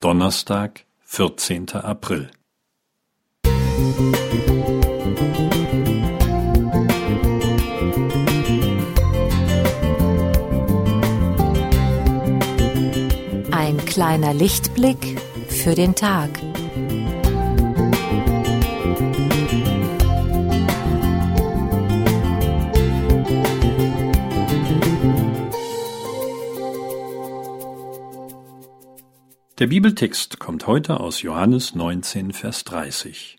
Donnerstag, vierzehnter April. Ein kleiner Lichtblick für den Tag. Der Bibeltext kommt heute aus Johannes 19, Vers 30.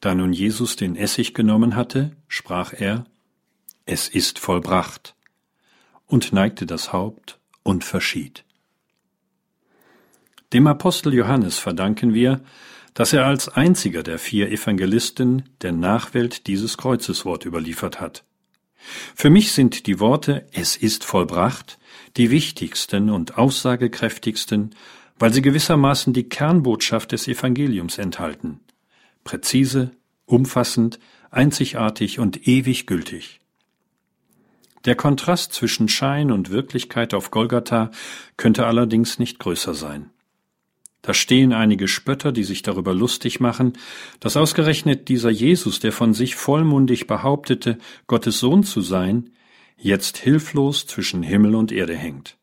Da nun Jesus den Essig genommen hatte, sprach er, Es ist vollbracht, und neigte das Haupt und verschied. Dem Apostel Johannes verdanken wir, dass er als einziger der vier Evangelisten der Nachwelt dieses Kreuzeswort überliefert hat. Für mich sind die Worte Es ist vollbracht die wichtigsten und aussagekräftigsten, weil sie gewissermaßen die Kernbotschaft des Evangeliums enthalten. Präzise, umfassend, einzigartig und ewig gültig. Der Kontrast zwischen Schein und Wirklichkeit auf Golgatha könnte allerdings nicht größer sein. Da stehen einige Spötter, die sich darüber lustig machen, dass ausgerechnet dieser Jesus, der von sich vollmundig behauptete, Gottes Sohn zu sein, jetzt hilflos zwischen Himmel und Erde hängt.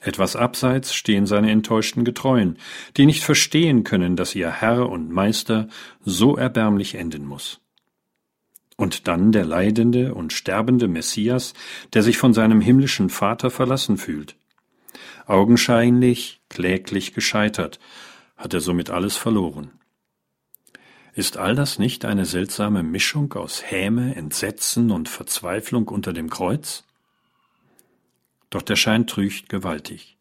Etwas abseits stehen seine enttäuschten Getreuen, die nicht verstehen können, dass ihr Herr und Meister so erbärmlich enden muss. Und dann der leidende und sterbende Messias, der sich von seinem himmlischen Vater verlassen fühlt. Augenscheinlich, kläglich gescheitert, hat er somit alles verloren. Ist all das nicht eine seltsame Mischung aus Häme, Entsetzen und Verzweiflung unter dem Kreuz? Doch der Schein trügt gewaltig.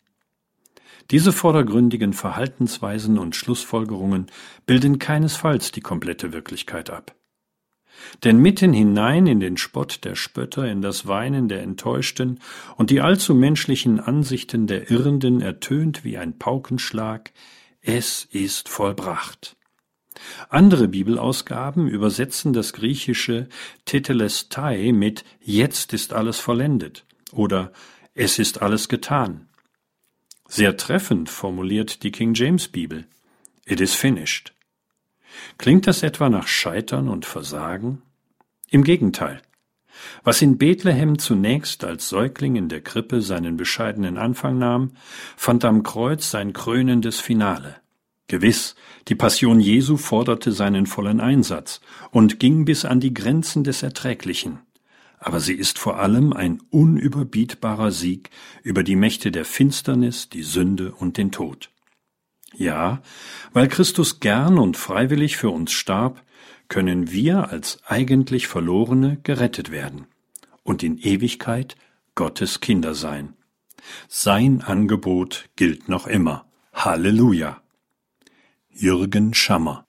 Diese vordergründigen Verhaltensweisen und Schlussfolgerungen bilden keinesfalls die komplette Wirklichkeit ab. Denn mitten hinein in den Spott der Spötter, in das Weinen der Enttäuschten und die allzu menschlichen Ansichten der Irrenden ertönt wie ein Paukenschlag, es ist vollbracht. Andere Bibelausgaben übersetzen das griechische Tetelestai mit Jetzt ist alles vollendet oder Es ist alles getan. Sehr treffend formuliert die King James Bibel It is finished. Klingt das etwa nach Scheitern und Versagen? Im Gegenteil. Was in Bethlehem zunächst als Säugling in der Krippe seinen bescheidenen Anfang nahm, fand am Kreuz sein krönendes Finale. Gewiss, die Passion Jesu forderte seinen vollen Einsatz und ging bis an die Grenzen des Erträglichen. Aber sie ist vor allem ein unüberbietbarer Sieg über die Mächte der Finsternis, die Sünde und den Tod. Ja, weil Christus gern und freiwillig für uns starb, können wir als eigentlich Verlorene gerettet werden und in Ewigkeit Gottes Kinder sein. Sein Angebot gilt noch immer. Halleluja! Jürgen Schammer.